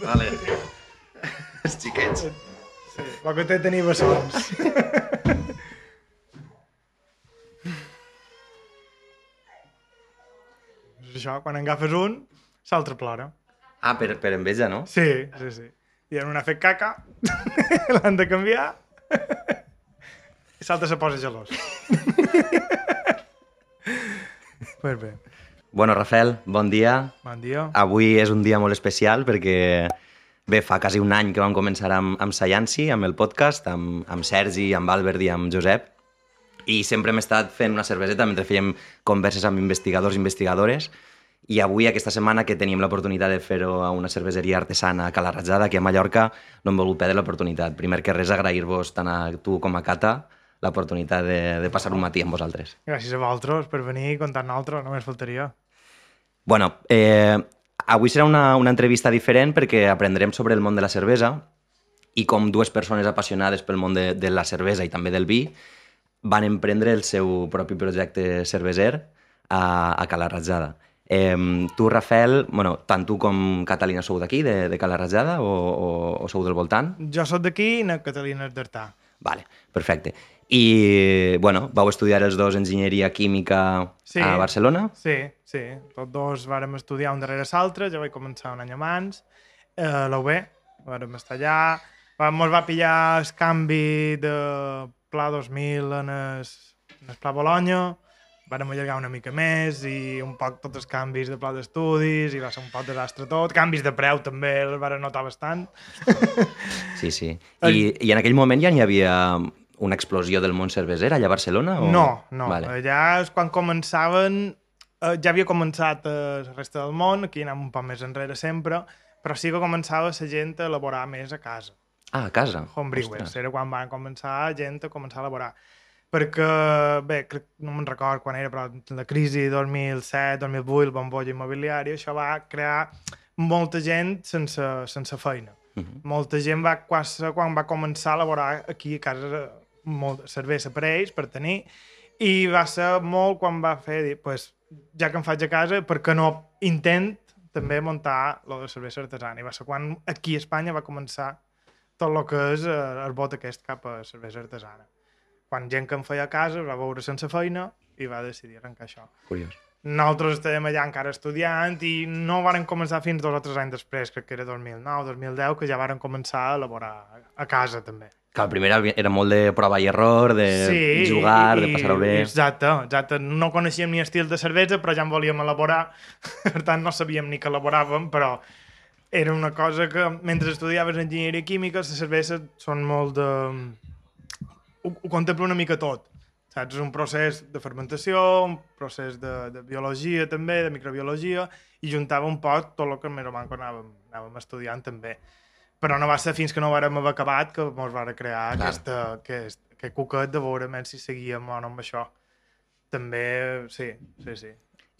Vale. Els xiquets. Sí, el que té tenir bessons. És això, quan agafes un, l'altre plora. Ah, per, per enveja, no? Sí, sí, sí. I en un ha fet caca, l'han de canviar, i l'altre se posa gelós. pues bé, Bueno, Rafael, bon dia. bon dia. Avui és un dia molt especial perquè, bé, fa quasi un any que vam començar amb, amb Sayansi, amb el podcast, amb, amb Sergi, amb Albert i amb Josep, i sempre hem estat fent una cerveseta mentre fèiem converses amb investigadors i investigadores, i avui, aquesta setmana, que teníem l'oportunitat de fer-ho a una cerveseria artesana a Cala Ratjada, aquí a Mallorca, no hem volgut perdre l'oportunitat. Primer que res, agrair-vos tant a tu com a Cata l'oportunitat de, de passar un matí amb vosaltres. Gràcies a vosaltres per venir i contar nosaltres, només faltaria. Bueno, eh, avui serà una, una entrevista diferent perquè aprendrem sobre el món de la cervesa i com dues persones apassionades pel món de, de la cervesa i també del vi van emprendre el seu propi projecte cerveser a, a Cala Ratjada. Eh, tu, Rafael, bueno, tant tu com Catalina sou d'aquí, de, de Cala Ratjada, o, o, o sou del voltant? Jo sóc d'aquí i na Catalina és d'Artà. Vale, perfecte. I, bueno, vau estudiar els dos enginyeria química Sí. a Barcelona? Sí, sí. Tots dos vàrem estudiar un darrere l'altre, jo vaig començar un any abans, eh, la UB, vàrem estar allà, mos va pillar el canvi de Pla 2000 en el, en el Pla Bologna, vàrem allargar una mica més i un poc tots els canvis de pla d'estudis i va ser un poc desastre tot. Canvis de preu també els varen notar bastant. Sí, sí. I, I en aquell moment ja n'hi havia una explosió del món cerveser allà a Barcelona? O... No, no. Vale. Allà és quan començaven... Eh, ja havia començat a la resta del món, aquí anem un poc més enrere sempre, però sí que començava la gent a elaborar més a casa. Ah, a casa? Homebrewers. Ostres. Era quan van començar gent a començar a elaborar. Perquè, bé, crec, no me'n record quan era, però la crisi 2007-2008, el bombolla immobiliària, això va crear molta gent sense, sense feina. Mhm. Molta gent va, quasi, quan va començar a elaborar aquí a casa molt cervesa per ells, per tenir, i va ser molt quan va fer, dir, pues, ja que em faig a casa, per què no intent també muntar lo de cervesa artesana? I va ser quan aquí a Espanya va començar tot el que és eh, el bot aquest cap a cervesa artesana. Quan gent que em feia a casa va veure sense feina i va decidir arrencar això. Curiós. Nosaltres estàvem allà encara estudiant i no varen començar fins dos o tres anys després, crec que era 2009, 2010, que ja varen començar a elaborar a casa també. Que el primer era- molt de prova i error, de jugar, de passar-ho bé. Exacte, exacte. No coneixíem ni estil de cervesa, però ja en volíem elaborar. per tant, no sabíem ni que elaboràvem, però era una cosa que mentre estudiaves enginyeria química, les cerveses són molt de... Ho, ho contempla una mica tot. Saps? És un procés de fermentació, un procés de, de biologia també, de microbiologia, i juntava un poc tot el que més o menys anàvem, anàvem estudiant també. Però no va ser fins que no vàrem haver acabat que ens va crear Clar. aquesta, aquest, aquest cuquet de veure si seguíem o no amb això. També, sí, sí, sí.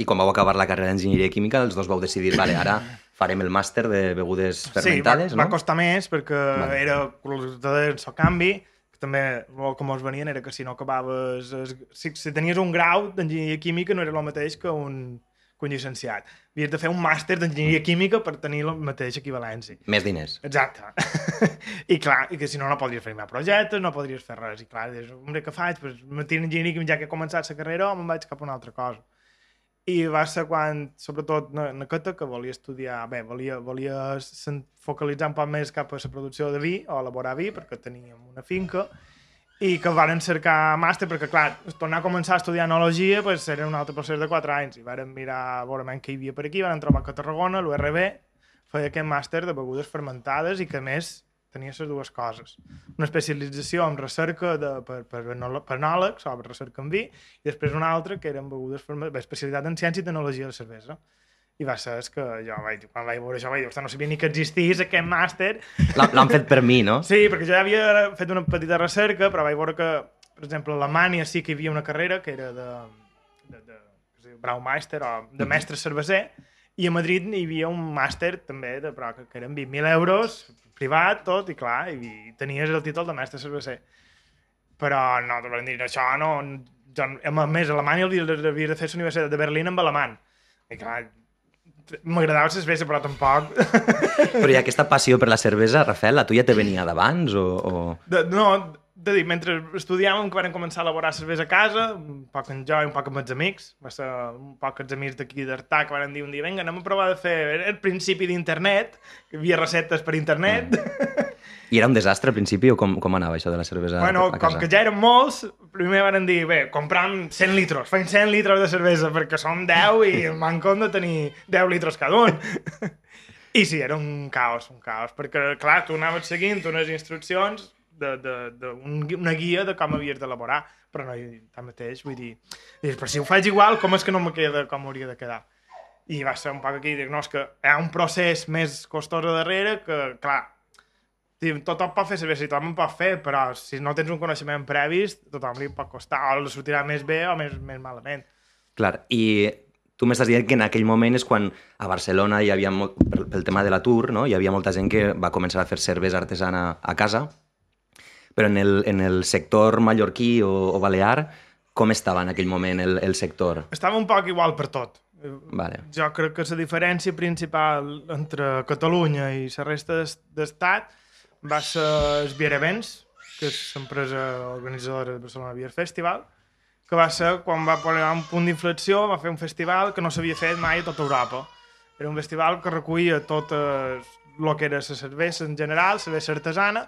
I quan vau acabar la carrera d'enginyeria química, els dos vau decidir, vale, ara farem el màster de begudes fermentades, sí, va, no? va costar més perquè Vale. era el seu canvi, que també el que mos venien era que si no acabaves... es- Si, si tenies un grau d'enginyeria química no era el mateix que un, que un llicenciat. Havies de fer un màster d'enginyeria química per tenir la mateixa equivalència. Més diners. Exacte. I clar, que si no, no podries fer mai projectes, no podries fer res. I clar, dius, hombre, què faig? Pues, me tiro en enginyeria química ja que he començat la carrera o me'n vaig cap a una altra cosa. I va ser quan, sobretot, na, na Cata, que volia estudiar, bé, volia, volia focalitzar un poc més cap a la producció de vi, o elaborar vi, perquè teníem una finca, i que varen cercar màster, perquè, clar, tornar a començar a estudiar enologia pues, era un altre procés de 4 anys, i varen mirar a veure menys què hi havia per aquí, varen trobar que a Tarragona, l'URB, feia aquest màster de begudes fermentades i que, més, tenia les dues coses. Una especialització en recerca de, per, per, per enòlegs, sobre recerca en vi, i després una altra que eren begudes fermentades, especialitat en ciència i tecnologia de cervesa. I va ser que jo vaig, quan vaig veure això vaig dir, "Ostres, no sabia ni que existís aquest màster, L'ha- L'han fet per mi, no? Sí, perquè jo ja havia fet una petita recerca, però vaig veure que, per exemple, a Alemanya sí que hi havia una carrera que era de, de, de, diu Braumeister o de mestre cerveser, i a Madrid hi havia un màster també, de, però que, que eren 20.000 euros, privat, tot, i clar, i tenies el títol de mestre cerveser. Però no, te van dir, això no... Jo, a més, a Alemanya havia havia de fer la Universitat de Berlín amb alemany. I clar, M'agradava la cervesa, però tampoc... Però hi ha aquesta passió per la cervesa, Rafael, la tuya te venia d'abans o, o... De, no, de dir, mentre estudiàvem que vam començar a elaborar cervesa a casa, un poc en jo i un poc amb els amics, va ser un poc els amics d'aquí d'Artà que van dir un dia, vinga, anem a provar de fer el principi d'internet, que hi havia receptes per internet. Mm. I era un desastre al principi o com, com anava això de la cervesa bueno, a casa? com que ja érem molts, primer van dir, bé, compram 100 litres, fem 100 litres de cervesa perquè som 10 i manco de tenir 10 litres cada un. I sí, era un caos, un caos, perquè, clar, tu anaves seguint unes instruccions de, de, de un, una guia de com havies d'elaborar, però no, tanmateix, vull dir, dius, però si ho faig igual, com és que no me queda com hauria de quedar? I va ser un poc aquí, dic, no, és que hi ha un procés més costós darrere que, clar, tothom pot fer cervesa i tothom pot fer, però si no tens un coneixement previst, tothom li pot costar, o li sortirà més bé o més, més malament. Clar, i tu m'estàs dient que en aquell moment és quan a Barcelona hi havia, molt, pel tema de l'atur, no? hi havia molta gent que va començar a fer cervesa artesana a casa, però en el, en el sector mallorquí o, o balear, com estava en aquell moment el, el sector? Estava un poc igual per tot. Vale. Jo crec que la diferència principal entre Catalunya i la resta d'estat va ser el Beer Events, que és l'empresa organitzadora de Barcelona Beer Festival, que va ser quan va posar un punt d'inflexió, va fer un festival que no s'havia fet mai a tota Europa. Era un festival que recollia tot el que era la cervesa en general, cervesa artesana,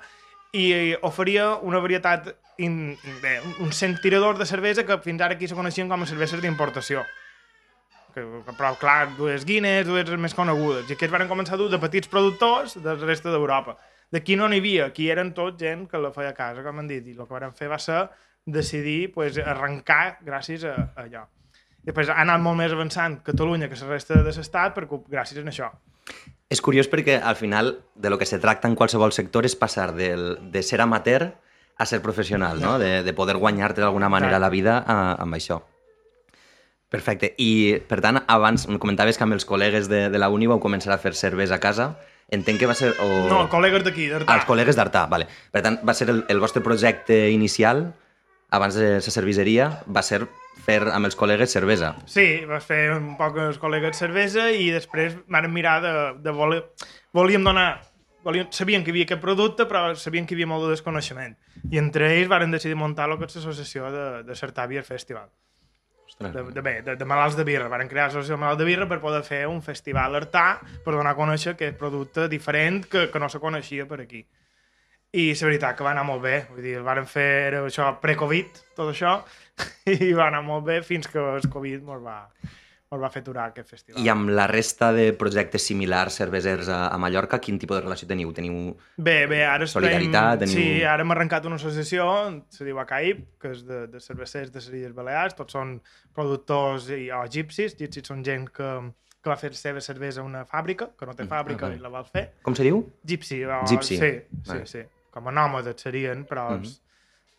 i oferia una varietat, in, bé, un cent tiradors de cervesa que fins ara aquí se coneixien com a cerveses d'importació. Que, però, clar, dues Guinness, dues més conegudes. I aquests van començar a dur de petits productors de la resta d'Europa. D'aquí no n'hi havia, aquí eren tot gent que la feia a casa, com han dit, i el que vam fer va ser decidir pues, arrencar gràcies a, a allò. Després ha anat molt més avançant Catalunya que la resta de l'estat gràcies a això. És curiós perquè al final de lo que se tracta en qualsevol sector és passar del, de ser amateur a ser professional, no? de, de poder guanyar-te d'alguna manera la vida a, amb això. Perfecte. I, per tant, abans em comentaves que amb els col·legues de, de la uni vau començar a fer cervesa a casa. Entenc que va ser... O... No, col·legues d'aquí, d'Artà. Ah, els col·legues d'Artà, vale. Per tant, va ser el, el vostre projecte inicial, abans de la cerveseria, va ser fer amb els col·legues cervesa. Sí, va fer un poc els col·legues cervesa i després vam mirar de, de voler... Volíem donar... Volíem, sabien que hi havia aquest producte, però sabien que hi havia molt de desconeixement. I entre ells varen decidir muntar el que és l'associació de, de Certà Beer De, de, bé, de, de malalts de birra. Van crear l'associació de malalts de birra per poder fer un festival artà per donar a conèixer aquest producte diferent que, que no se coneixia per aquí. I la veritat que va anar molt bé. Vull dir, el van fer això pre-Covid, tot això, i va anar molt bé fins que el Covid ens va, ens va fer aturar aquest festival. I amb la resta de projectes similars cervesers a, a Mallorca, quin tipus de relació teniu? Teniu bé, bé, ara solidaritat? Teniu... Sí, ara hem arrencat una associació, se diu ACAIP, que és de, de cervesers de les Illes Balears, tots són productors i, o gipsis, gipsis són gent que, que va fer la seva cervesa a una fàbrica, que no té mm, fàbrica mm, okay. i la vol fer. Com se diu? Gypsy. O, Gypsy. Sí, sí, sí. Com a nòmades serien, però... Mm -hmm.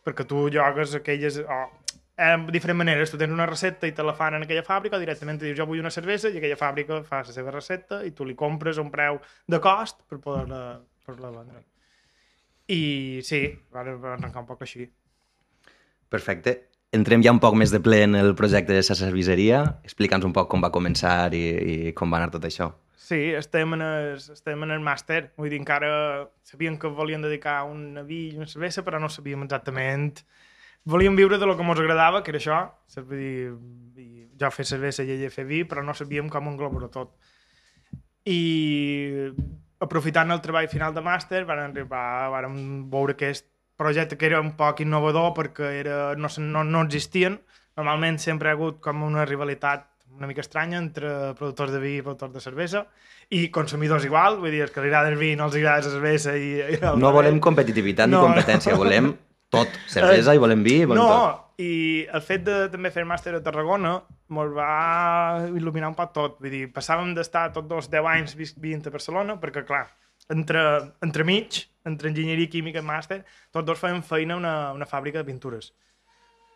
Perquè tu llogues aquelles... Oh, eh, diferents maneres. Tu tens una recepta i te la fan en aquella fàbrica, directament dius jo vull una cervesa i aquella fàbrica fa la seva recepta i tu li compres un preu de cost per poder-la per -la vendre. I sí, va arrencar un poc així. Perfecte. Entrem ja un poc més de ple en el projecte de la cerveseria. Explica'ns un poc com va començar i, i com va anar tot això. Sí, estem en el, estem en el màster. Vull dir, encara sabíem que volien dedicar un vi i una cervesa, però no sabíem exactament volíem viure de lo que ens agradava, que era això, dir, i jo fer cervesa i ella fer vi, però no sabíem com englobar tot. I aprofitant el treball final de màster, van arribar, vam veure aquest projecte que era un poc innovador perquè era, no, no, no existien. Normalment sempre ha hagut com una rivalitat una mica estranya entre productors de vi i productors de cervesa i consumidors igual, vull dir, que li agrada el vi no els agrada la cervesa i... i no volem competitivitat no, ni competència, no. volem tot, cervesa i volem vi i volem no, tot. i el fet de també fer màster a Tarragona ens va il·luminar un poc tot. Vull dir, passàvem d'estar tots dos 10 anys vivint a Barcelona, perquè, clar, entre, entre mig, entre enginyeria química i màster, tots dos fèiem feina a una, una fàbrica de pintures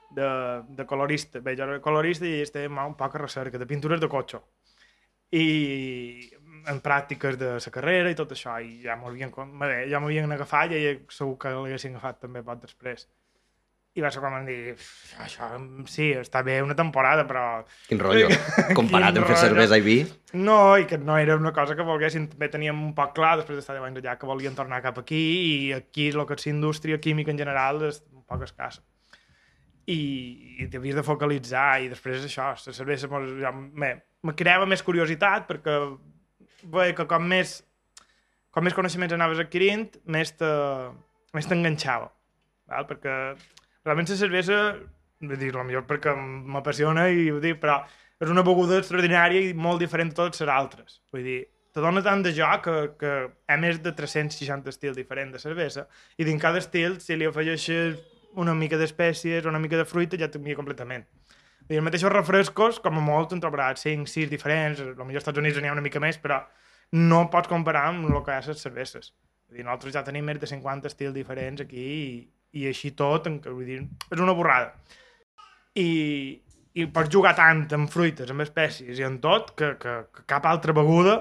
de, de colorista. Bé, jo era colorista i estàvem un poc a recerca, de pintures de cotxe. I en pràctiques de la carrera i tot això, i ja m'havien ja m'havien agafat i segur que l'haguessin agafat també poc després. i va ser com em dir, això sí, està bé una temporada, però... Quin rotllo. Comparat Quin amb fer cervesa i vi, No, i que no era una cosa que volguessin, també teníem un poc clar, després d'estar 10 anys allà, que volien tornar cap aquí, i aquí el que és indústria química en general és un poc escassa. I, i t'havies de focalitzar, i després això, la cervesa mos- ja me, me creava més curiositat, perquè veia que com més, com més coneixements anaves adquirint, més te- més t'enganxava. Perquè realment la cervesa, vull dir, millor perquè m'apassiona i ho dic, però és una beguda extraordinària i molt diferent de totes les altres. Vull dir, te dona tant de joc que, que hi ha més de 360 estils diferents de cervesa i dins cada estil, si li afegeixes una mica d'espècies una mica de fruita, ja canvia completament. Dir, els mateixos refrescos, com a molt, en trobaràs 5, 6 diferents, potser als Estats Units n'hi ha una mica més, però no pots comparar amb el que hi ha a les cerveses. Vull dir, nosaltres ja tenim més de 50 estils diferents aquí i, i així tot, en, vull dir, és una borrada. I, i pots jugar tant amb fruites, amb espècies i en tot, que, que, que cap altra beguda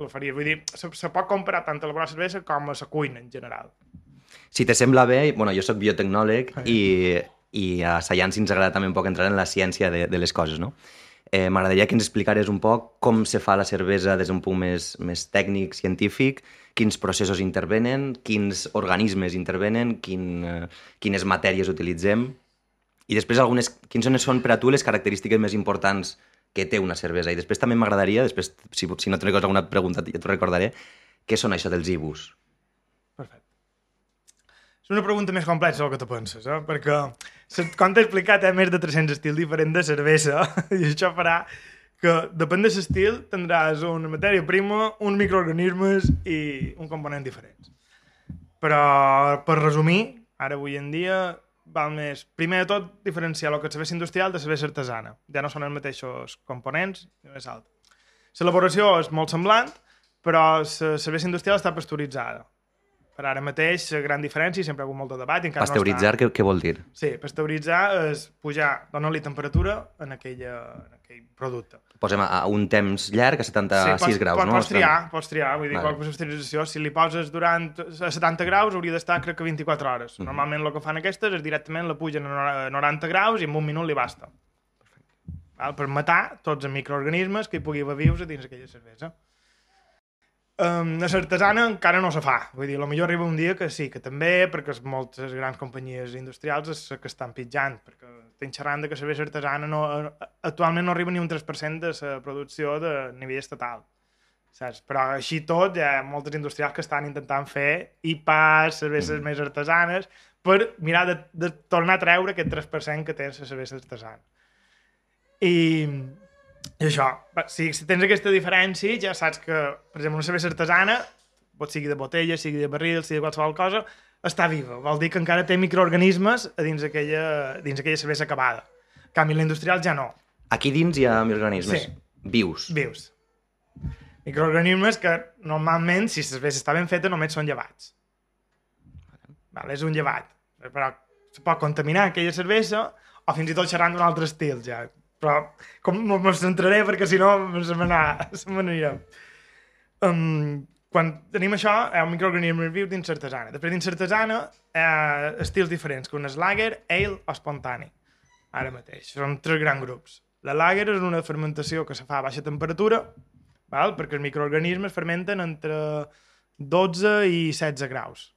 la faria. Vull dir, se, se pot comparar tant a la bona cervesa com a la cuina en general. Si te sembla bé, bueno, jo sóc biotecnòleg Ah, i, i a Science ens agrada també un poc entrar en la ciència de, de les coses, no? Eh, M'agradaria que ens explicares un poc com se fa la cervesa des d'un punt més, més tècnic, científic, quins processos intervenen, quins organismes intervenen, quin, eh, quines matèries utilitzem, i després algunes, quins són per a tu les característiques més importants que té una cervesa. I després també m'agradaria, després, si, si no te recordes alguna pregunta, ja t'ho recordaré, què són això dels ibus? Perfecte. És una pregunta més complexa del que te penses, eh? perquè com t'he explicat, ha més de 300 estils diferents de cervesa i això farà que, depèn de l'estil, tindràs una matèria prima, uns microorganismes i un component diferents. Però, per resumir, ara avui en dia, val més, primer de tot, diferenciar el que és cervesa industrial de cervesa artesana. Ja no són els mateixos components, ni més alt. L'elaboració és molt semblant, però la cervesa industrial està pasteuritzada. Per ara mateix, la gran diferència, sempre ha hagut molt de debat... i encara Pasteuritzar, no què, què vol dir? està... Sí, pasteuritzar és pujar, donar-li temperatura en, aquella, en aquell producte. Posem a, a un temps llarg, a 76 pots, graus, pots, no? Pots triar, pots triar. Vull dir, Vale. qualsevol pasteurització, si li poses durant a 70 graus, hauria d'estar, crec que 24 hores. Mhm. Normalment el que fan aquestes és directament la pugen a nor- 90 graus i en un minut li basta. Val? Per matar tots els microorganismes que hi pugui haver vius a dins aquella cervesa. Um, la artesana encara no se fa. Vull dir, millor arriba un dia que sí, que també, perquè es- moltes grans companyies industrials és que estan pitjant, perquè estem xerrant de que la artesana no, actualment no arriba ni un 3% de la producció de nivell estatal. Saps? Però així tot hi ha moltes industrials que estan intentant fer IPAs, cerveses Mm. més artesanes, per mirar de, de tornar a treure aquest 3% que té la cervesa artesana. I, i això, si, si tens aquesta diferència, ja saps que, per exemple, una cervesa artesana, pot sigui de botella, sigui de barril, sigui de qualsevol cosa, està viva. Vol dir que encara té microorganismes a dins aquella, dins aquella cervesa acabada. En canvi, la industrial ja no. Aquí dins hi ha microorganismes Sí. vius. Vius. Microorganismes que normalment, si la cervesa està ben feta, només són llevats. Vale, és un llevat. Però se pot contaminar aquella cervesa o fins i tot xerrant d'un altre estil, ja. Però com me centraré perquè si no se m'anirà. Um, quan tenim això, ha un microorganisme viu dins l'artesana. Després dins l'artesana ha estils diferents, que un és lager, ale o espontani. Ara mateix. Són tres grans grups. La lager és una fermentació que se fa a baixa temperatura, val? perquè els microorganismes fermenten entre 12 i 16 graus.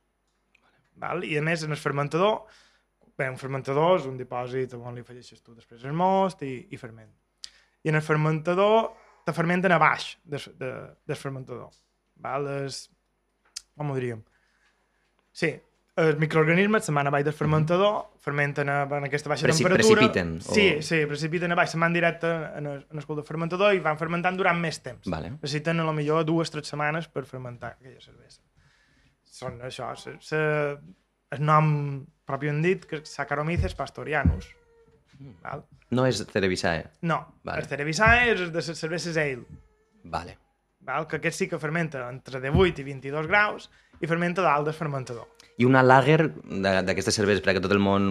Val? I a més, en el fermentador, bé, un fermentador és un dipòsit on li afegeixes tu després el most i, i ferment. I en el fermentador te fermenten a baix del, de, del fermentador. Val? És, com ho diríem? Sí, els microorganismes se'n van a baix del fermentador, fermenten a, en aquesta baixa Preci- temperatura. precipiten, o- Sí, sí, precipiten a baix, se'n van directe en el, en el cul del fermentador i van fermentant durant més temps. Vale. Necessiten a lo millor dues o tres setmanes per fermentar aquella cervesa. Són això, se, se, el nom propi hem dit, que Saccharomyces pastorianus. Val? No és Cerevisae. No, Vale. el Cerevisae és el de les cerveses ale, Vale. val? que aquest sí que fermenta entre 18 i 22 graus i fermenta dalt del fermentador. I una lager d'aquestes cerveses, perquè tot el món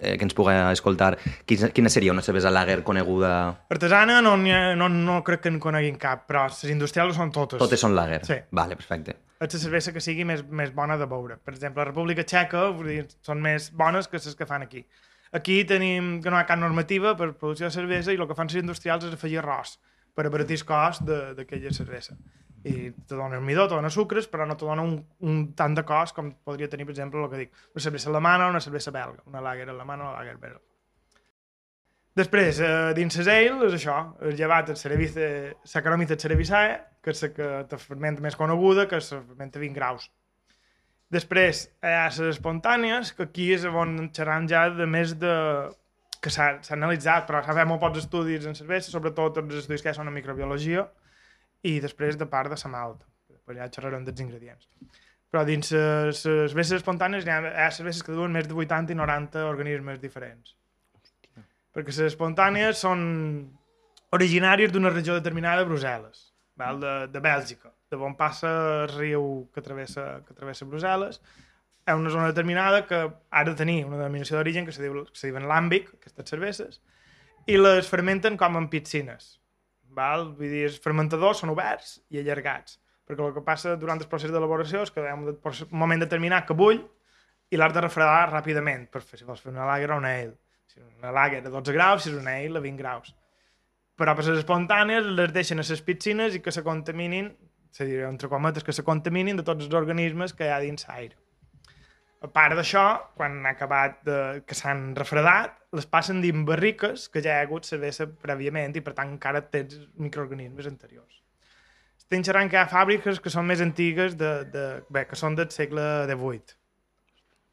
eh, que ens pugui escoltar, quina, quina seria una cervesa lager coneguda? Artesana no, ha, no, no crec que en coneguin cap, però les industrials són totes. Totes són lager? Sí. Vale, perfecte. És la cervesa que sigui més, més bona de beure. Per exemple, la República Txeca vull dir, són més bones que les que fan aquí. Aquí tenim que no hi ha cap normativa per producció de cervesa i el que fan les industrials és afegir arròs per abaratir el cost d'aquella cervesa. I te dona midó, te dona sucres, però no te dona un, un tant de cost com podria tenir, per exemple, el que dic, una cervesa alemana una cervesa belga, una lager alemana una lager belga. Després, eh, dins les ale, és això, el llevat, el cerevice, Saccharomyces cerevisiae, que és la que te fermenta més coneguda, que se fermenta 20 graus. Després, hi ha les espontànies, que aquí és on xerram ja de més de... que s'ha analitzat, però s'ha fet molt pocs estudis en cervesa, sobretot els estudis que són en microbiologia, i després de part de la malta. Després ja xerrarem dels ingredients. Però dins les cerveses espontànies hi ha, ha cerveses que duen més de 80 i 90 organismes diferents. Hòstia. Perquè les espontànies són originàries d'una regió determinada de Brussel·les, val? De, de Bèlgica, de on passa el riu que travessa, que travessa Brussel·les. És una zona determinada que ha de tenir una denominació d'origen que se, diu, que se diuen làmbic, aquestes cerveses, i les fermenten com en piscines Val? Vull dir, els fermentadors són oberts i allargats, perquè el que passa durant el procés d'elaboració és que hi ha un moment determinat que bull i l'has de refredar ràpidament per fer, si vols fer una lager o una ale. Si una lager a 12 graus, si és una ale a 20 graus. Però per les espontànies les deixen a les piscines i que se contaminin, se diria entre cometes, que se contaminin de tots els organismes que hi ha dins l'aire. A part d'això, quan han acabat de, que s'han refredat, les passen dins barriques que ja hi ha hagut cervesa prèviament i per tant encara tens microorganismes anteriors. Estem xerrant que hi ha fàbriques que són més antigues, de, de, bé, que són del segle XVIII.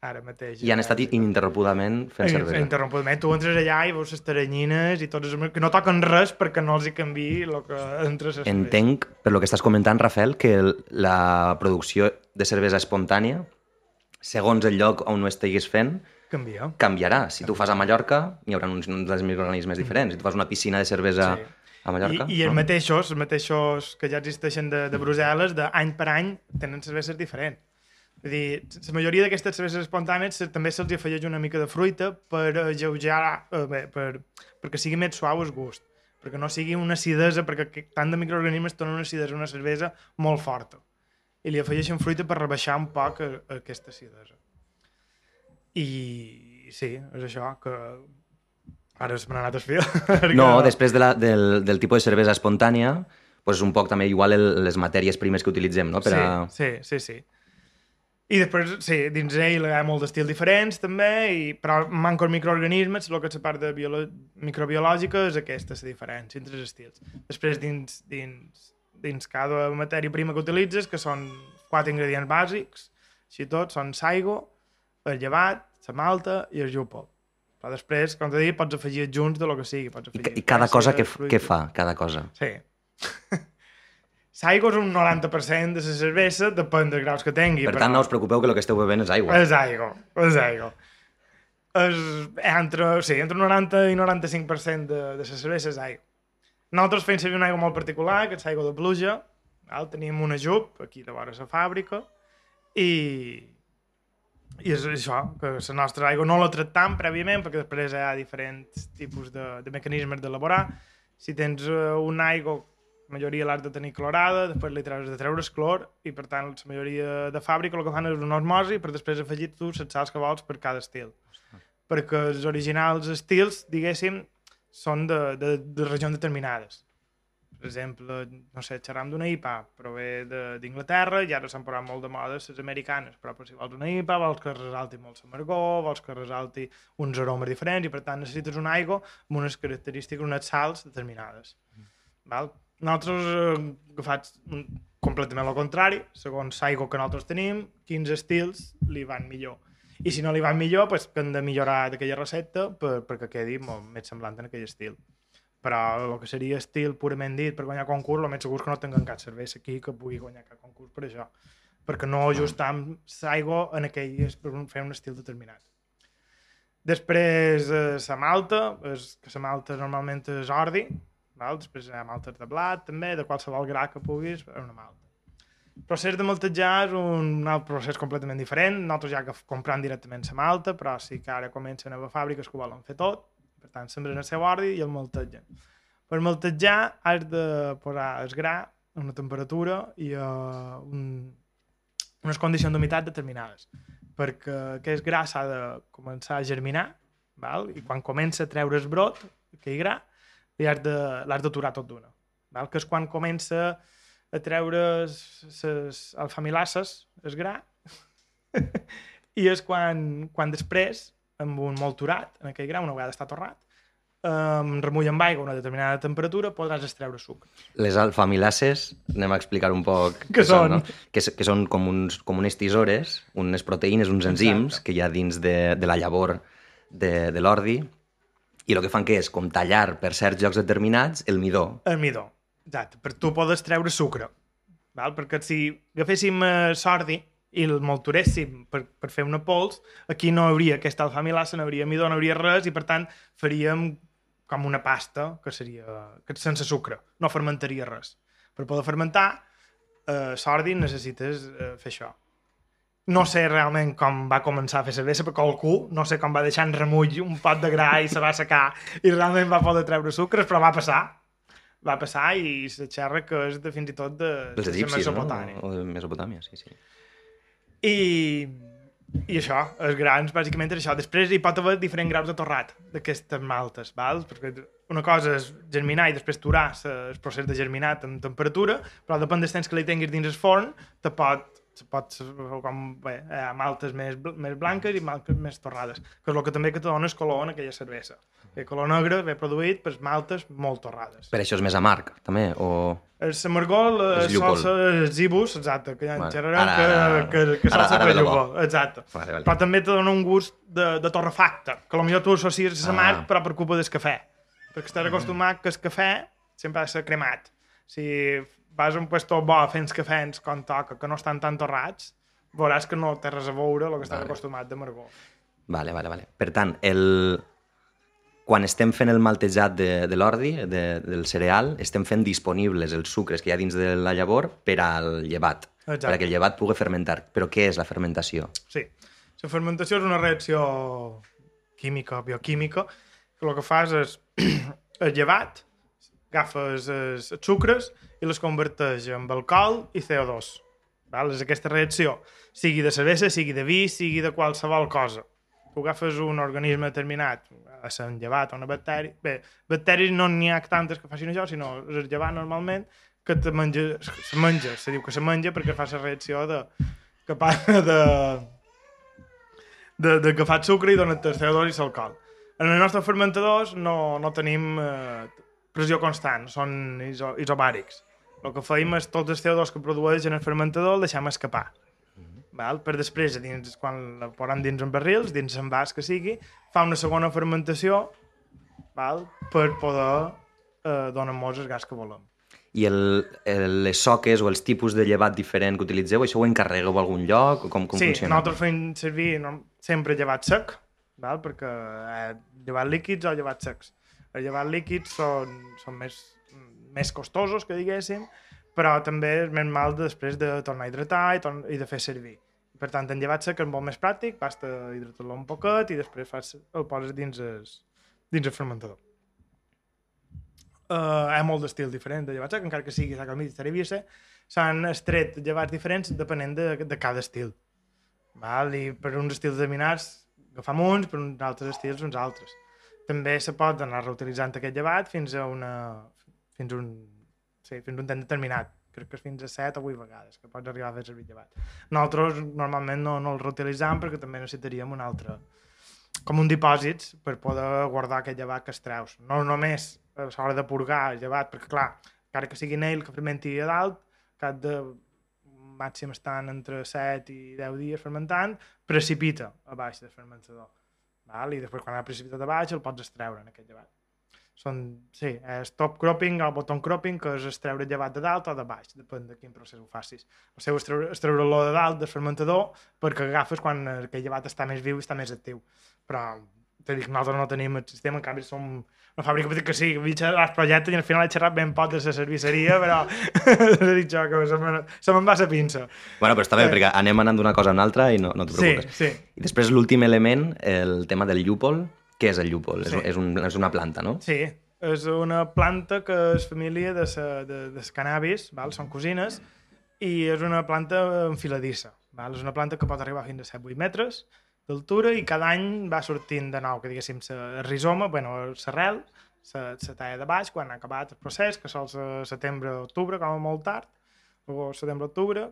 Ara mateix. I han estat ininterrompudament fent cervesa. Ininterrompudament. Tu entres allà i veus les taranyines i tots els... que no toquen res perquè no els hi canvi el que entre les Entenc, per lo que estàs comentant, Rafael, que la producció de cervesa espontània segons el lloc on ho estiguis fent, Canvia. canviarà. Si tu fas a Mallorca, hi haurà uns, uns microorganismes diferents. Si tu fas una piscina de cervesa sí. a Mallorca... I, i els mateixos, els mateixos que ja existeixen de, de Brussel·les, d'any per any, tenen cerveses diferents. Vull dir, la majoria d'aquestes cerveses espontànies també se'ls afegeix una mica de fruita per alleujar, eh, bé, per, perquè sigui més suau el gust, perquè no sigui una acidesa, perquè tant de microorganismes tenen una acidesa, una cervesa molt forta i li afegeixen fruita per rebaixar un poc a, a aquesta acidesa. I sí, és això, que ara se m'ha anat a fil. No, després de la, del, del tipus de cervesa espontània, pues un poc també igual el, les matèries primes que utilitzem, no? Per sí, a... sí, sí, sí. I després, sí, dins ell hi ha molt d'estils diferents, també, i, però manco els microorganismes, el que és la part de biolo... microbiològica és aquesta, la diferència entre els estils. Després, dins, dins dins cada matèria prima que utilitzes, que són quatre ingredients bàsics, així tot, són saigo, el llevat, la malta i el jupol. Però després, com t'he dit, pots afegir junts de lo que sigui. Pots afegir I, i cada cosa que, què fa, cada cosa? Sí. Saigo és un 90% de la cervesa, depèn dels graus que tingui. Per tant, però... no us preocupeu que el que esteu bevent és aigua. És aigua, és aigua. És entre, sí, entre 90 i 95% de, de la cervesa és aigua. Nosaltres fem servir una aigua molt particular, que és aigua de pluja. Val? Tenim una jup aquí de vora la fàbrica i, i és això, que la nostra aigua no la tractam prèviament perquè després hi ha diferents tipus de, de mecanismes d'elaborar. Si tens uh, una aigua, la majoria l'has de tenir clorada, després li treus de treure el clor i per tant la majoria de fàbrica el que fan és una osmosi per després afegir tu les sals que vols per cada estil. Perquè els originals estils, diguéssim, són de, de, de regions determinades. Per exemple, no sé, xerram d'una IPA, prové d'Inglaterra i ara s'han posat molt de moda les americanes, però si vols una IPA vols que resalti molt l'amargor, vols que resalti uns aromes diferents i per tant necessites una aigua amb unes característiques, unes sals determinades. Mm. Val? Nosaltres hem eh, agafat completament el contrari, segons l'aigua que nosaltres tenim, quins estils li van millor i si no li va millor, pues, que hem de millorar d'aquella recepta per, perquè quedi molt més semblant en aquell estil. Però el que seria estil purament dit per guanyar concurs, el més segur que no tinguem cap cervesa aquí que pugui guanyar cap concurs per això. Perquè no ajustam l'aigua en aquell, per fer un estil determinat. Després, eh, la malta, és, que la malta normalment és ordi, val? després hi ha maltes de blat, també, de qualsevol gra que puguis, és una malta. El procés de maltejar és un altre procés completament diferent. Nosaltres ja que comprem directament la malta, però sí que ara comencen a haver fàbriques que ho volen fer tot. Per tant, sembren el seu ordi i el maltegen. Per maltejar has de posar el gra a una temperatura i a un, unes condicions d'humitat determinades. Perquè aquest gra s'ha de començar a germinar val? i quan comença a treure el brot, aquell gra, l'has d'aturar tot d'una. Que és quan comença a treure les alfamilasses, el gra, i és quan, quan després, amb un molt turat, en aquell gra, una vegada està torrat, um, remull amb aigua a una determinada temperatura, podràs extreure sucre. Les alfamilases, anem a explicar un poc que són, no? que, que són com, uns, com unes tisores, unes proteïnes, uns enzims Exacte. que hi ha dins de, de la llavor de, de l'ordi, i el que fan que és com tallar per certs llocs determinats el midó. El midó, exacte, per tu podes treure sucre. Val? Perquè si agaféssim eh, sordi i el molturéssim per, per fer una pols, aquí no hauria aquesta alfamilassa, no hauria midó, no hauria res, i per tant faríem com una pasta que seria que sense sucre, no fermentaria res. Per poder fermentar, eh, sordi necessites eh, fer això no sé realment com va començar a fer cervesa, perquè algú, no sé com va deixar en remull un pot de gra i se va secar i realment va poder treure sucres, però va passar. Va passar i se xerra que és de fins i tot de, de egipcis, Mesopotàmia. no? O de Mesopotàmia, sí, sí. I, I això, els grans, bàsicament és això. Després hi pot haver diferents graus de torrat d'aquestes maltes, val? perquè una cosa és germinar i després turar el procés de germinat amb temperatura, però depèn del temps que li tinguis dins el forn, te pot pot ser com bé, eh, maltes més, més blanques i maltes més torrades, que és el que també que te dona el color en aquella cervesa. El color negre ve produït per maltes molt torrades. Per això és més amarg, també, o... El samargol és llúpol. el zibus, exacte, que ja en xerrarem, ara- que, ara- ara- que, que ara- salsa ara per lo bo. llúpol, exacte. Vale, vale. Però també te dona un gust de, de torrefacte, que potser tu associes a l'amarg, Ah. però per culpa del cafè. Perquè estàs acostumat que el cafè sempre ha de ser cremat. Si vas a un puesto bo fent cafès com toca, que no estan tan torrats, veuràs que no té res a veure el que estàs Vale. acostumat d'amargor. Vale, vale, vale. Per tant, el... quan estem fent el maltejat de, de l'ordi, de, del cereal, estem fent disponibles els sucres que hi ha dins de la llavor per al llevat, Exacte. perquè el llevat pugui fermentar. Però què és la fermentació? Sí. La fermentació és una reacció química, bioquímica, que el que fas és el llevat, agafes els, els sucres i les converteix en alcohol i CO2. Val? És aquesta reacció, sigui de cervesa, sigui de vi, sigui de qualsevol cosa. Tu agafes un organisme determinat, a ser un llevat o una bactèria... Bé, bacteris no n'hi ha tantes que facin això, sinó el llevat normalment que te menja, se menja, se diu que se menja perquè fa la reacció de, que passa de, de, de que fa sucre i dona el CO2 i l'alcohol. En els nostres fermentadors no, no tenim eh, pressió constant, són iso, isobàrics. El que feim és tots els CO2 que produeix en el fermentador el deixem escapar. Val? Per després, dins, quan la posem dins en barrils, dins en vas que sigui, fa una segona fermentació val? per poder eh, donar-nos el gas que volem. I el, el, les soques o els tipus de llevat diferent que utilitzeu, això ho encarregueu a algun lloc? O com, com sí, funciona? nosaltres fem servir no, sempre llevat sec, val? perquè eh, llevat líquids o llevat secs. Els llevat líquids són, són més, més costosos, que diguéssim, però també és més mal després de tornar a hidratar i, i de fer servir. Per tant, en llevat sec és molt més pràctic, basta hidratar-lo un poquet i després fas, el poses dins el, dins el fermentador. Uh, hi ha molt d'estil diferent de llevat sec, encara que sigui sac al mig i s'han estret llevats diferents depenent de, de cada estil. Val? I per uns estils determinats agafam uns, per uns altres estils uns altres. També se pot anar reutilitzant aquest llevat fins a una fins a un, sí, fins a un temps determinat. Crec que és fins a 7 o 8 vegades que pots arribar a fer servir llevat. Nosaltres normalment no, no el reutilitzam perquè també necessitaríem un altre com un dipòsits per poder guardar aquest llevat que es treus. No només a l'hora de purgar el llevat, perquè clar, encara que sigui nail que fermenti a dalt, cap de màxim estan entre 7 i 10 dies fermentant, precipita a baix del fermentador. Val? I després quan ha precipitat a baix el pots extreure en aquest llevat. Són, sí, és top cropping o bottom cropping, que és extreure el llevat de dalt o de baix, depèn de quin procés ho facis. El seu extreure-lo de dalt del fermentador perquè agafes quan aquell llevat està més viu i està més actiu. Però T'he dit que nosaltres no tenim el sistema, en canvi som una fàbrica petit que sí, que vaig xerrar el projecte i al final he xerrat ben poc de la servisseria, però he dit jo que se me'n va la pinça. Bueno, però està bé, Eh. perquè anem anant d'una cosa a una altra i no, no Sí, preocupes. sí. I després l'últim element, el tema del llúpol. Què és el llúpol? Sí. És, és, un, és una planta, no? Sí, és una planta que és família de, sa, de, de cannabis, val? són cosines, i és una planta enfiladissa. Val? És una planta que pot arribar fins a 7-8 metres d'altura i cada any va sortint de nou, que diguéssim, el rizoma, bueno, l'arrel, la, la talla de baix, quan ha acabat el procés, que sols a setembre-octubre, com a molt tard, o setembre-octubre,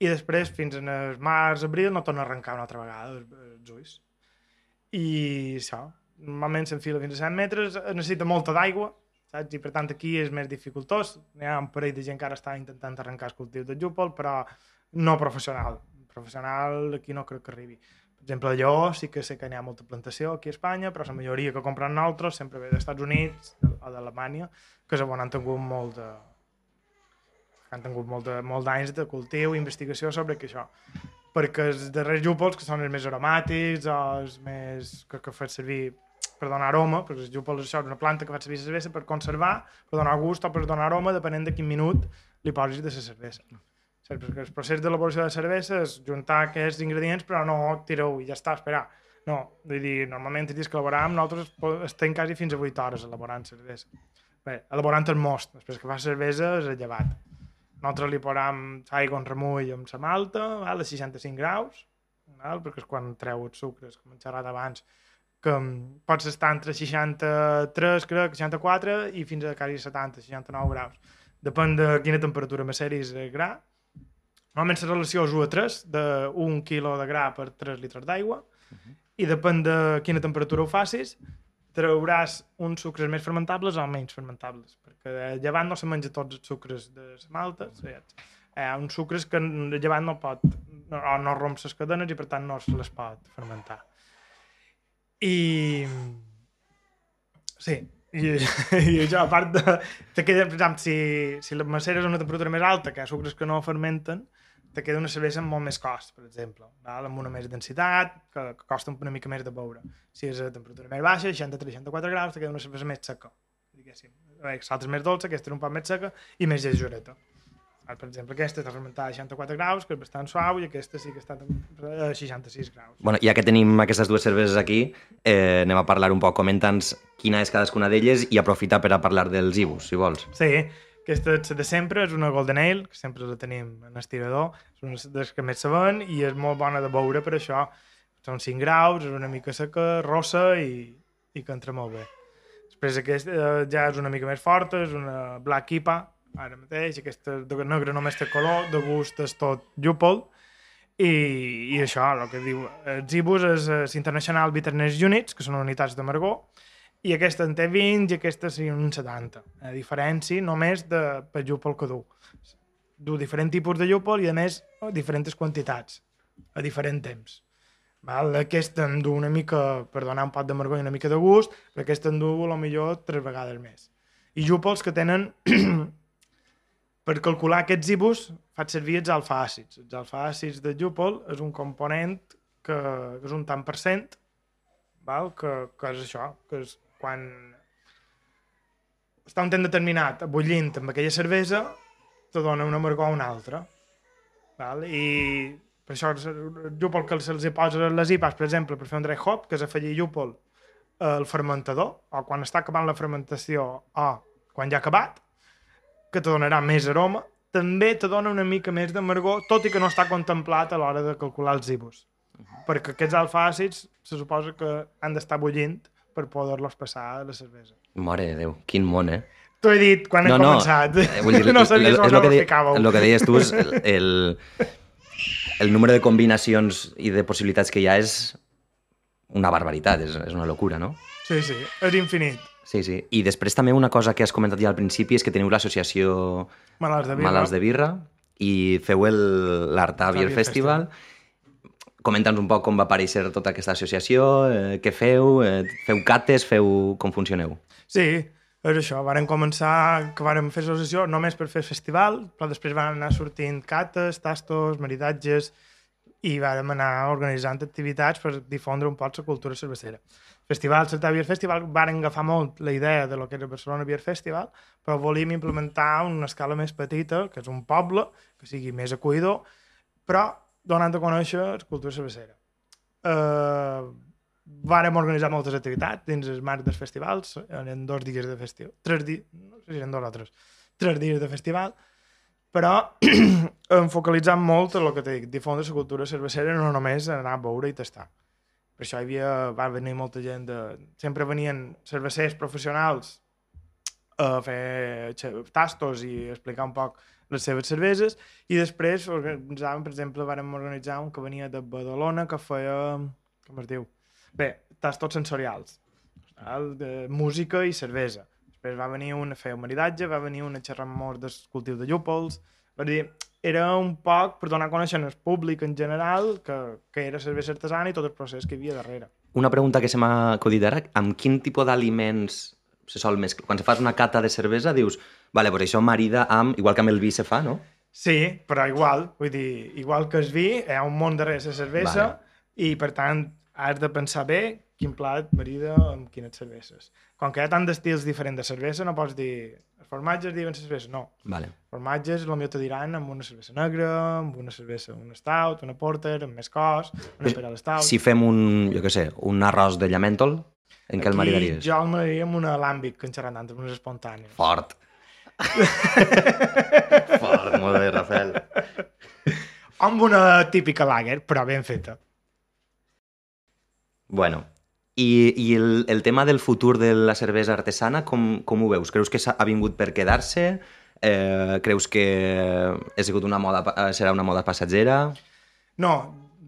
i després fins en el març-abril no torna a arrencar una altra vegada els ulls. I això, normalment s'enfila fins a 100 metres, necessita molta d'aigua, saps? I per tant aquí és més dificultós. Hi ha un parell de gent que ara està intentant arrencar el cultiu de llúpol, però no professional. Professional aquí no crec que arribi. Per exemple, allò sí que sé que n'hi ha molta plantació aquí a Espanya, però la majoria que compren nosaltres sempre ve dels Estats Units o d'Alemanya, que és on han tingut molt de, han tingut molt de- molt d'anys de cultiu i investigació sobre que això. Perquè els darrers llúpols, que són els més aromàtics o els més... que, que fan servir per donar aroma, perquè els llúpols això és una planta que fa servir la cervesa per conservar, per donar gust o per donar aroma, depenent de quin minut li posis de la cervesa. Perquè el procés d'elaboració de cervesa és juntar aquests ingredients, però no tireu i ja està, esperar. No, vull dir, normalment dies que elaboràvem, nosaltres estem quasi fins a 8 hores elaborant cervesa. Bé, elaborant el most, després que fa cervesa és el llevat. Nosaltres li posam aigua en remull amb la malta, val, a 65 graus, val, perquè és quan treu els sucres, com hem xerrat abans, que pots estar entre 63, crec, 64 i fins a quasi 70, 69 graus. Depèn de quina temperatura maceris el gra. Normalment la relació és 1 a 3, de 1 quilo de gra per 3 litres d'aigua, i depèn de quina temperatura ho facis, trauràs uns sucres més fermentables o menys fermentables, perquè el llevant no se menja tots els sucres de la malta, saps? hi ha uns sucres que el llevant no pot, o no romp les cadenes i per tant no se les pot fermentar. I... Sí, i, i això, a part de... Queda, per exemple, si, si la macera és una temperatura més alta, que hi ha sucres que no fermenten, te queda una cervesa amb molt més cost, per exemple, val? amb una més densitat, que, que costa una mica més de beure. Si és a temperatura més baixa, 63-64 graus, te queda una cervesa més seca, diguéssim. L'altra és més dolça, aquesta és un poc més seca i més lleugera. Per exemple, aquesta està fermentada a 64 graus, que és bastant suau, i aquesta sí que està a 66 graus. Bueno, ja que tenim aquestes dues cerveses aquí, eh, anem a parlar un poc. Comenta'ns quina és cadascuna d'elles i aprofita per a parlar dels ibus, si vols. Sí, aquesta és de sempre, és una Golden Ale, que sempre la tenim en estirador, és una de les que més saben i és molt bona de beure per això. Són 5 graus, és una mica seca, rossa i, i que entra molt bé. Després aquesta eh, ja és una mica més forta, és una Black IPA, ara mateix, aquesta de negre només té color, de gust és tot llúpol, i, i això, el que diu, els IBUs és els International Bitterness Units, que són unitats d'amargor, i aquesta en té 20 i aquesta sí un 70. A diferència només de per llúpol que du. Du diferents tipus de llúpol i a més diferents quantitats a diferent temps. Val? Aquesta en du una mica per donar un pot d'amargor i una mica de gust, però aquesta en du a lo millor tres vegades més. I llúpols que tenen per calcular aquests ibus faig servir els alfa-àcids. Els alfa-àcids de llúpol és un component que, que és un tant per cent val? Que, que és això, que és quan està un temps determinat bullint amb aquella cervesa, te dona una amargor a una altra. Val? I per això el llúpol que se'ls hi posa a les IPAs, per exemple, per fer un dry hop, que és afegir llúpol al fermentador, o quan està acabant la fermentació, o quan ja ha acabat, que te donarà més aroma, també te dona una mica més d'amargor, tot i que no està contemplat a l'hora de calcular els ibus. Perquè aquests alfa-àcids se suposa que han d'estar bullint per poder-los passar a la cervesa. Mare de Déu, quin món, eh? T'ho he dit quan he començat. eh, vull dir, no sabies on el que, ficàveu. el que deies tu és el, el, el número de combinacions i de possibilitats que hi ha és una barbaritat, és, és una locura, no? Sí, sí, és infinit. Sí, sí. I després també una cosa que has comentat ja al principi és que teniu l'associació Malalts de birra. Malalts de Birra i feu l'Arta Beer Beer Festival. Comenta'ns un poc com va aparèixer tota aquesta associació, eh, què feu, eh, feu cates, feu... com funcioneu? Sí, és això. Varen començar, que vàrem fer l'associació només per fer festival, però després van anar sortint cates, tastos, maridatges, i vàrem anar organitzant activitats per difondre un poc la cultura cervecera. Festival, Certa Beer Festival, varen agafar molt la idea de lo que era Barcelona Beer Festival, però volíem implementar una escala més petita, que és un poble, que sigui més acollidor, però donant a conèixer la cultura cervecera. Uh, vàrem organitzar moltes activitats dins el marc dels festivals, eren dos dies de festival, tres dies, no sé si eren dos o tres, tres dies de festival, però em focalitzant molt en el que t'he dit, difondre la cultura cervecera no només anar a veure i tastar. Per això hi havia, va venir molta gent de... Sempre venien cervecers professionals a fer tastos i explicar un poc les seves cerveses i després organitzàvem, per exemple, vàrem organitzar un que venia de Badalona que feia, com es diu? Bé, tastos sensorials, de música i cervesa. Després va venir un a fer un maridatge, va venir un a xerrar molt del cultiu de llúpols, per dir, era un poc per donar a conèixer al públic en general que, que era cervesa artesana i tot el procés que hi havia darrere. Una pregunta que se m'ha acudit ara, amb quin tipus d'aliments se sol mesclar? Quan se fas una cata de cervesa dius, vale, pues això marida amb, igual que amb el vi se fa, no? Sí, però igual, vull dir, igual que el vi, hi ha un món darrere la cervesa vale. i per tant has de pensar bé quin plat marida amb quines cerveses. Com que hi ha tant d'estils diferents de cervesa, no pots dir els formatges diuen cervesa, no. Vale. Els formatges potser te diran amb una cervesa negra, amb una cervesa, un stout, una porter, amb més cos, una imperial stout... Si fem un, jo què sé, un arròs de llamentol, en què el maridaries? jo el maridaria amb un alàmbic, que en xerrant amb unes espontànies. Fort. Fort, molt bé, Rafael. Amb una típica lager, però ben feta. Bueno, i, i el, el tema del futur de la cervesa artesana, com, com ho veus? Creus que ha vingut per quedar-se? Eh, creus que ha sigut una moda, serà una moda passatgera? No,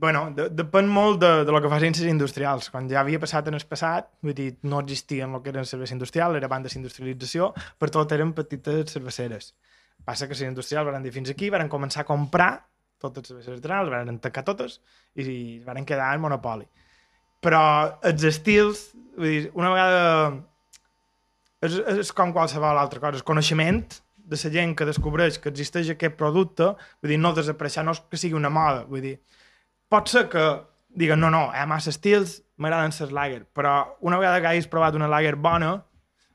bueno, de, depèn molt de, de lo que facin les industrials. Quan ja havia passat en el passat, vull dir, no existien el que era cervesa industrial, era banda d'industrialització, per tot eren petites cerveceres. Passa que les industrials van dir fins aquí, van començar a comprar totes les cerveses artesanals, van tancar totes i van quedar en monopoli però els estils, vull dir, una vegada és, és com qualsevol altra cosa, el coneixement de la gent que descobreix que existeix aquest producte, vull dir, no desapareixer, no és que sigui una moda, vull dir, pot ser que diguen, no, no, hi ha massa estils, m'agraden les lager, però una vegada que hagis provat una lager bona,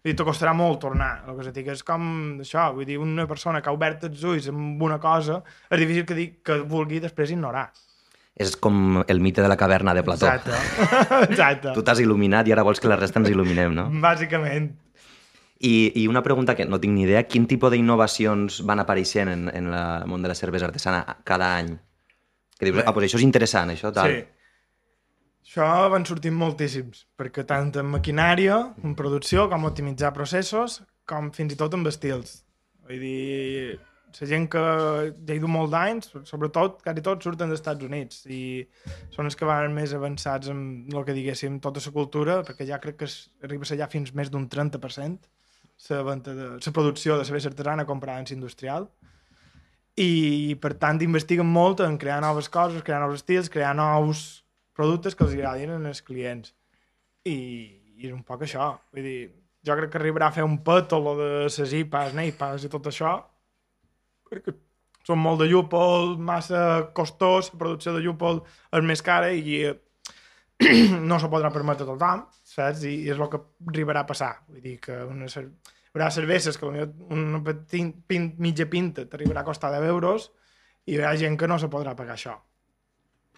dir, te costarà molt tornar, el que dic, és com això, vull dir, una persona que ha obert els ulls amb una cosa, és difícil que, dic, que vulgui després ignorar és com el mite de la caverna de Plató. Exacte. Exacte. Tu t'has il·luminat i ara vols que la resta ens il·luminem, no? Bàsicament. I, I una pregunta que no tinc ni idea, quin tipus d'innovacions van apareixent en, en el món de la cervesa artesana cada any? Que dius, ah, pues això és interessant, això tal. Sí. Això van sortint moltíssims, perquè tant en maquinària, en producció, com optimitzar processos, com fins i tot en estils. Vull dir, la gent que ja hi du molt d'anys, sobretot, quasi tots surten dels Estats Units i són els que van més avançats en el que diguéssim tota la cultura, perquè ja crec que es, arriba a ser ja fins més d'un 30% la, venta de, la producció de cervesa artesana comprada en industrial i per tant investiguen molt en crear noves coses, crear nous estils, crear nous productes que els agradin als clients i, i és un poc això vull dir, jo crec que arribarà a fer un lo de les IPAs, NEIPAs i tot això perquè són molt de llúpol, massa costós, la producció de llúpol és més cara i no se podrà permetre tot tothom, saps? I, és el que arribarà a passar. Vull dir que una, haurà cerveses que una pint, pint, mitja pinta t'arribarà a costar 10 euros i hi ha gent que no se podrà pagar això.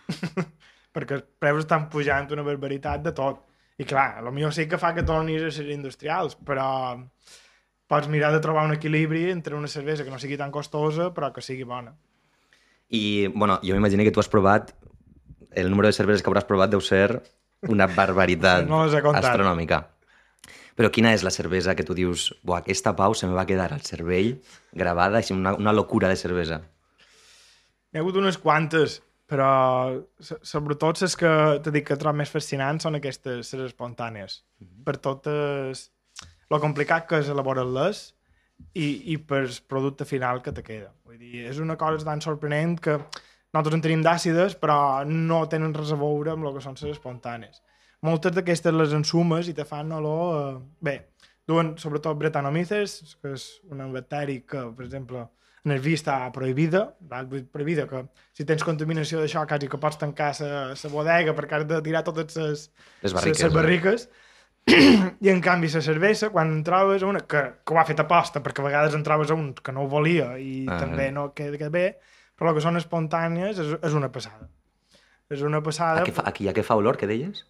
perquè els preus estan pujant una barbaritat de tot. I clar, potser sí que fa que tornis a ser industrials, però pots mirar de trobar un equilibri entre una cervesa que no sigui tan costosa però que sigui bona. I, bueno, jo m'imagino que tu has provat el número de cerveses que hauràs provat deu ser una barbaritat no astronòmica. Però quina és la cervesa que tu dius Buah, aquesta pau se me va quedar al cervell gravada, així una, una locura de cervesa? Hi ha hagut unes quantes, però sobretot les que t'he dit que trobo més fascinants són aquestes, les espontànies. Mm -hmm. Per totes lo complicat que és elaborar-les i, i per producte final que te queda. Vull dir, és una cosa tan sorprenent que nosaltres en tenim d'àcides, però no tenen res a veure amb el que són les espontànies. Moltes d'aquestes les ensumes i te fan olor... Eh... Bé, duen sobretot Brettanomyces, que és un bacteri que, per exemple, en el vi està prohibida, val? Prohibida, que si tens contaminació d'això quasi que pots tancar la bodega perquè has de tirar totes les Les barriques, les eh? barriques. I en canvi la cervesa, quan en trobes una que, que ho ha fet aposta, perquè a vegades en trobes un que no ho volia i Ah. també no queda bé, però el que són espontànies és, és una passada. És una passada. A què fa, aquí a què fa olor, què deies?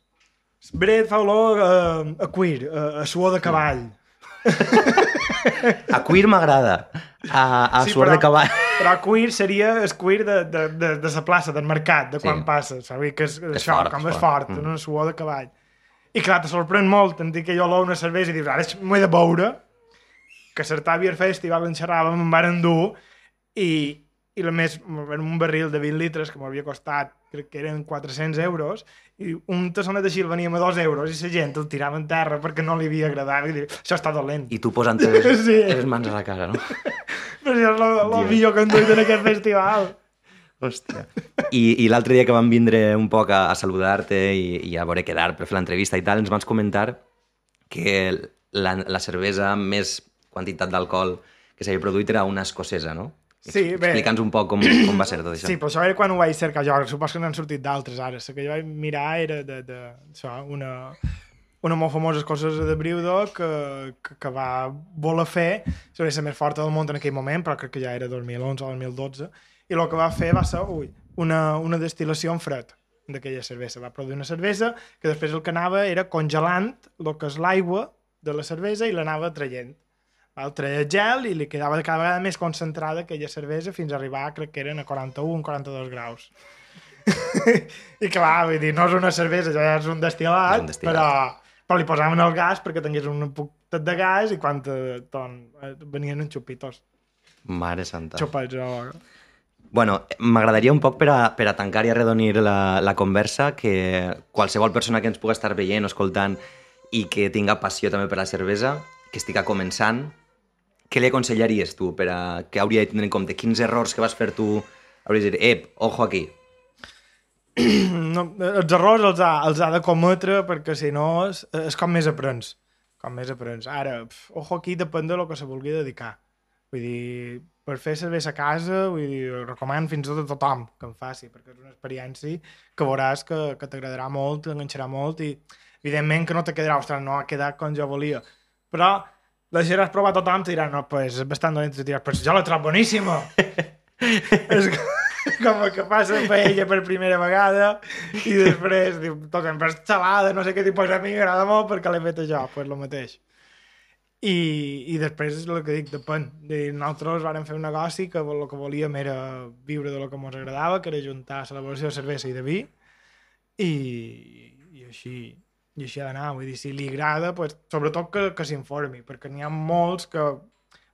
Bret fa olor uh, a cuir, a, a suor de cavall. A cuir m'agrada. A, a Sí, suor però- de cavall. Però cuir seria el cuir de, de, de, de la plaça, del mercat, de quan Sí. passa. Saps? Que és, És això, fort, com és fort. fort, Mm. una suor de cavall. I clar, te sorprèn molt en dir que jo olor una cervesa i dius, ara m'ho he de beure, que a Certàvia Festival en xerràvem, em van endur, i, i a més, en un barril de 20 litres que m'havia costat, crec que eren 400 euros, i un tassonet així el veníem a 2 euros, i la gent el tirava en terra perquè no li havia agradat, i diu, això està dolent. I tu posant les, Sí. les mans a la cara, no? Però això és el millor que han duit en aquest festival. Hòstia. I, i l'altre dia que vam vindre un poc a, a saludar-te i, i a veure quedar per fer l'entrevista i tal, ens vas comentar que la, la cervesa amb més quantitat d'alcohol que s'havia produït era una escocesa, no? Sí, bé. Explica'ns un poc com, com va ser tot això. Sí, però això era quan ho vaig cercar jo, supos que n'han sortit d'altres ara. La que jo vaig mirar era de, de, això, una, una molt famosa escocesa de Brewdog que, que, que va voler fer, sobre la més forta del món en aquell moment, però crec que ja era 2011 o 2012, i el que va fer va ser ui, una, una destil·lació en fred d'aquella cervesa. Va produir una cervesa que després el que anava era congelant el que és l'aigua de la cervesa i l'anava traient. El treia gel i li quedava cada vegada més concentrada aquella cervesa fins a arribar, crec que eren a 41 42 graus. I clar, vull dir, no és una cervesa, ja és un destil·lat, És un destil·lat. però, però li posaven el gas perquè tingués un poquet de gas i quan te, ton, venien en xupitos, Mare santa. xupats o... Bueno, m'agradaria un poc per a, per a tancar i arredonir la, la conversa que qualsevol persona que ens pugui estar veient o escoltant i que tinga passió també per la cervesa, que estigui començant, què li aconsellaries tu per a què hauria de tenir en compte? Quins errors que vas fer tu hauries de dir, ep, ojo aquí. no, els errors els ha, els ha de cometre perquè si no és, és com més aprens com més aprens ara, pf, ojo aquí depèn de lo que se vulgui dedicar vull dir, per fer cervesa a casa vull dir, recomano fins i tot a tothom que en faci, perquè és una experiència que veuràs que, que t'agradarà molt t'enganxarà molt i evidentment que no te quedarà, ostres, no ha quedat com jo volia però la gent has provat tothom te dirà, no, pues és bastant dolent, diràs, pues jo la trobo boníssima és com el que passa paella per primera vegada i després diu, sempre és xalada, no sé què, diu, pues a mi m'agrada molt perquè l'he fet jo, pues el mateix. I, I després és el que dic, depèn. De, nosaltres vàrem fer un negoci que el que volíem era viure de lo que ens agradava, que era juntar celebració de cervesa i de vi, i, i així i així ha d'anar, vull dir, si li agrada, pues, sobretot que, que s'informi, perquè n'hi ha molts que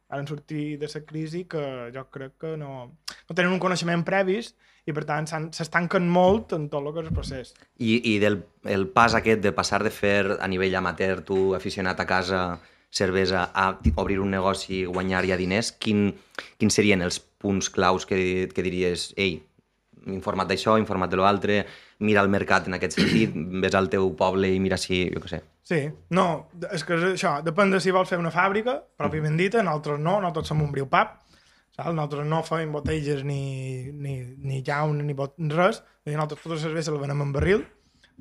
van sortir de la crisi que jo crec que no, no tenen un coneixement previs i per tant s'estanquen molt en tot el que és el procés. I, i del el pas aquest de passar de fer a nivell amateur, tu aficionat a casa, cervesa, a obrir un negoci, guanyar ja diners, quin, quins serien els punts claus que, que diries, ei, informa't d'això, informa't de l'altre, mira el mercat en aquest sentit, ves al teu poble i mira si, jo què sé. Sí, no, és que és això, depèn de si vols fer una fàbrica, pròpiament dita, nosaltres no, nosaltres som un brewpub, saps? nosaltres no fem botelles ni, ni, ni llauna ni bot res, dir, nosaltres tota la cervesa la venem en barril,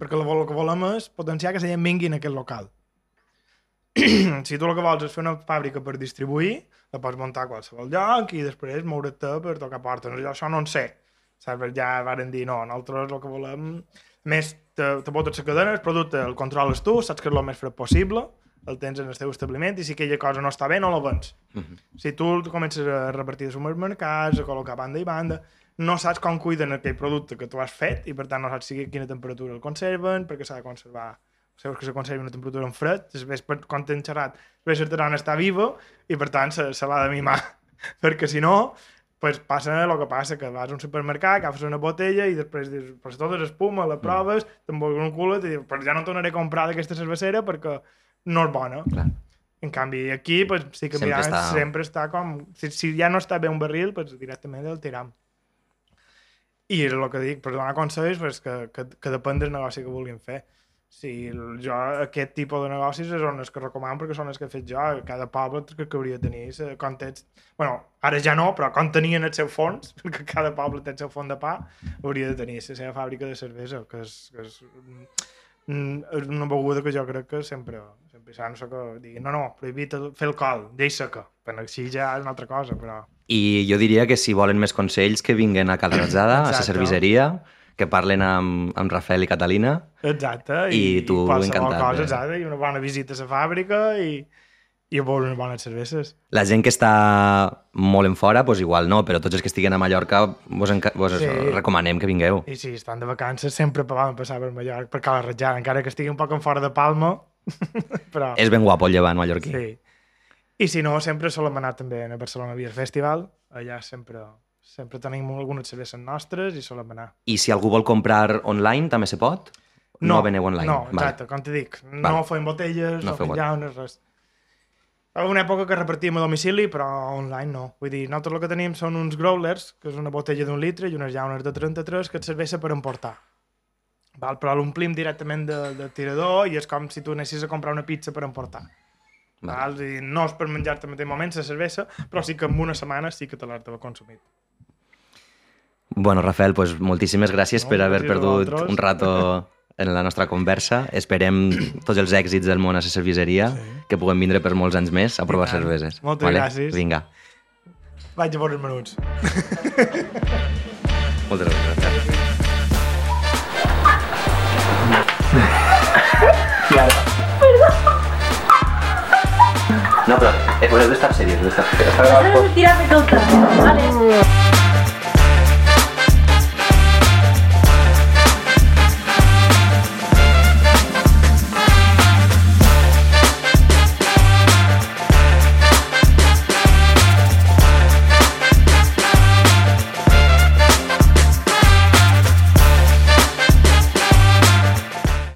perquè el que volem és potenciar que la gent vingui en aquest local. si tu el que vols és fer una fàbrica per distribuir, la pots muntar a qualsevol lloc i després moure't per tocar portes. Jo això no en sé. Saps? Ja varen dir, no, nosaltres el que volem... Més, te, te botes la cadena, el producte el controles tu, saps que és el més fred possible, el tens en el teu establiment i si aquella cosa no està bé, no la vens. Mhm. Si tu comences a repartir de supermercats, a col·locar banda i banda, no saps com cuiden aquell producte que tu has fet i per tant no saps si quina temperatura el conserven, perquè s'ha de conservar sabeu que se conservi una temperatura en fred, després quan t'han xerrat, després la terana està viva i per tant se, se l'ha de mimar, perquè si no, pues passa el que passa, que vas a un supermercat, agafes una botella i després dius, pues tot és espuma, la proves, mm. te'n vols un culet i dius, però ja no tornaré a comprar d'aquesta cervecera perquè no és bona. Clar. En canvi, aquí pues, sí que Sempre està- està... sempre està com... Si, si ja no està bé un barril, pues, directament el tiram. I és el que dic, per donar consells, pues, que, que, que depèn del negoci que vulguin fer. Sí, jo aquest tipus de negocis són els que recomano perquè són els que he fet jo. Cada poble que, que hauria de tenir eh, quan tens... bueno, ara ja no, però quan tenien el seu fons, perquè cada poble té el seu fons de pa, hauria de tenir la seva fàbrica de cervesa, que és, que és, mm, és una beguda que jo crec que sempre, sempre s'ha no sé que diguin, no, no, prohibit el- fer alcohol, llei seca. Però així ja és una altra cosa, però... I jo diria que si volen més consells que vinguen a Cal Ratzada, a la Exacte. cerveseria, que parlen amb, amb Rafael i Catalina. Exacte. I tu qualsevol encantat, Cosa, eh? exacte, i una bona visita a la fàbrica i, i a veure unes bones cerveses. La gent que està molt en fora, doncs igual no, però tots els que estiguen a Mallorca vos, vos Sí. recomanem que vingueu. I si estan de vacances sempre poden passar per Mallorca, per Cala Ratjada, encara que estigui un poc en fora de Palma. però És ben guapo el llevant mallorquí. sí. I si no, sempre solem anar també a Barcelona Beer Festival. Allà sempre, sempre tenim algunes cerveses nostres i solem anar. I si algú vol comprar online, també se pot? No, veneu online? No, Vale. exacte, com te dic. No Vale. fem botelles, No no, fem llaunes, res. A una època que repartíem a domicili, però online no. Vull dir, nosaltres el que tenim són uns growlers, que és una botella d'un litre, i unes llaunes de 33 que et serveixen per emportar. Val? Però l'omplim directament de, de tirador i és com si tu anessis a comprar una pizza per emportar. Vale. Val? I no és per menjar-te en mateix moment la cervesa, però sí que en una setmana sí que te l'has d'haver consumit. Bueno, Rafael, pues, moltíssimes gràcies No, per haver perdut un rato en la nostra conversa. Esperem tots els èxits del món a la cerveseria, Sí. que puguem vindre per molts anys més a provar cerveses. Moltes gràcies. Vinga. Vaig a veure els menuts. Moltes gràcies, Rafael. No, però eh, heu d'estar serios, heu d'estar serios. Ahora me tiras de coca. Vale.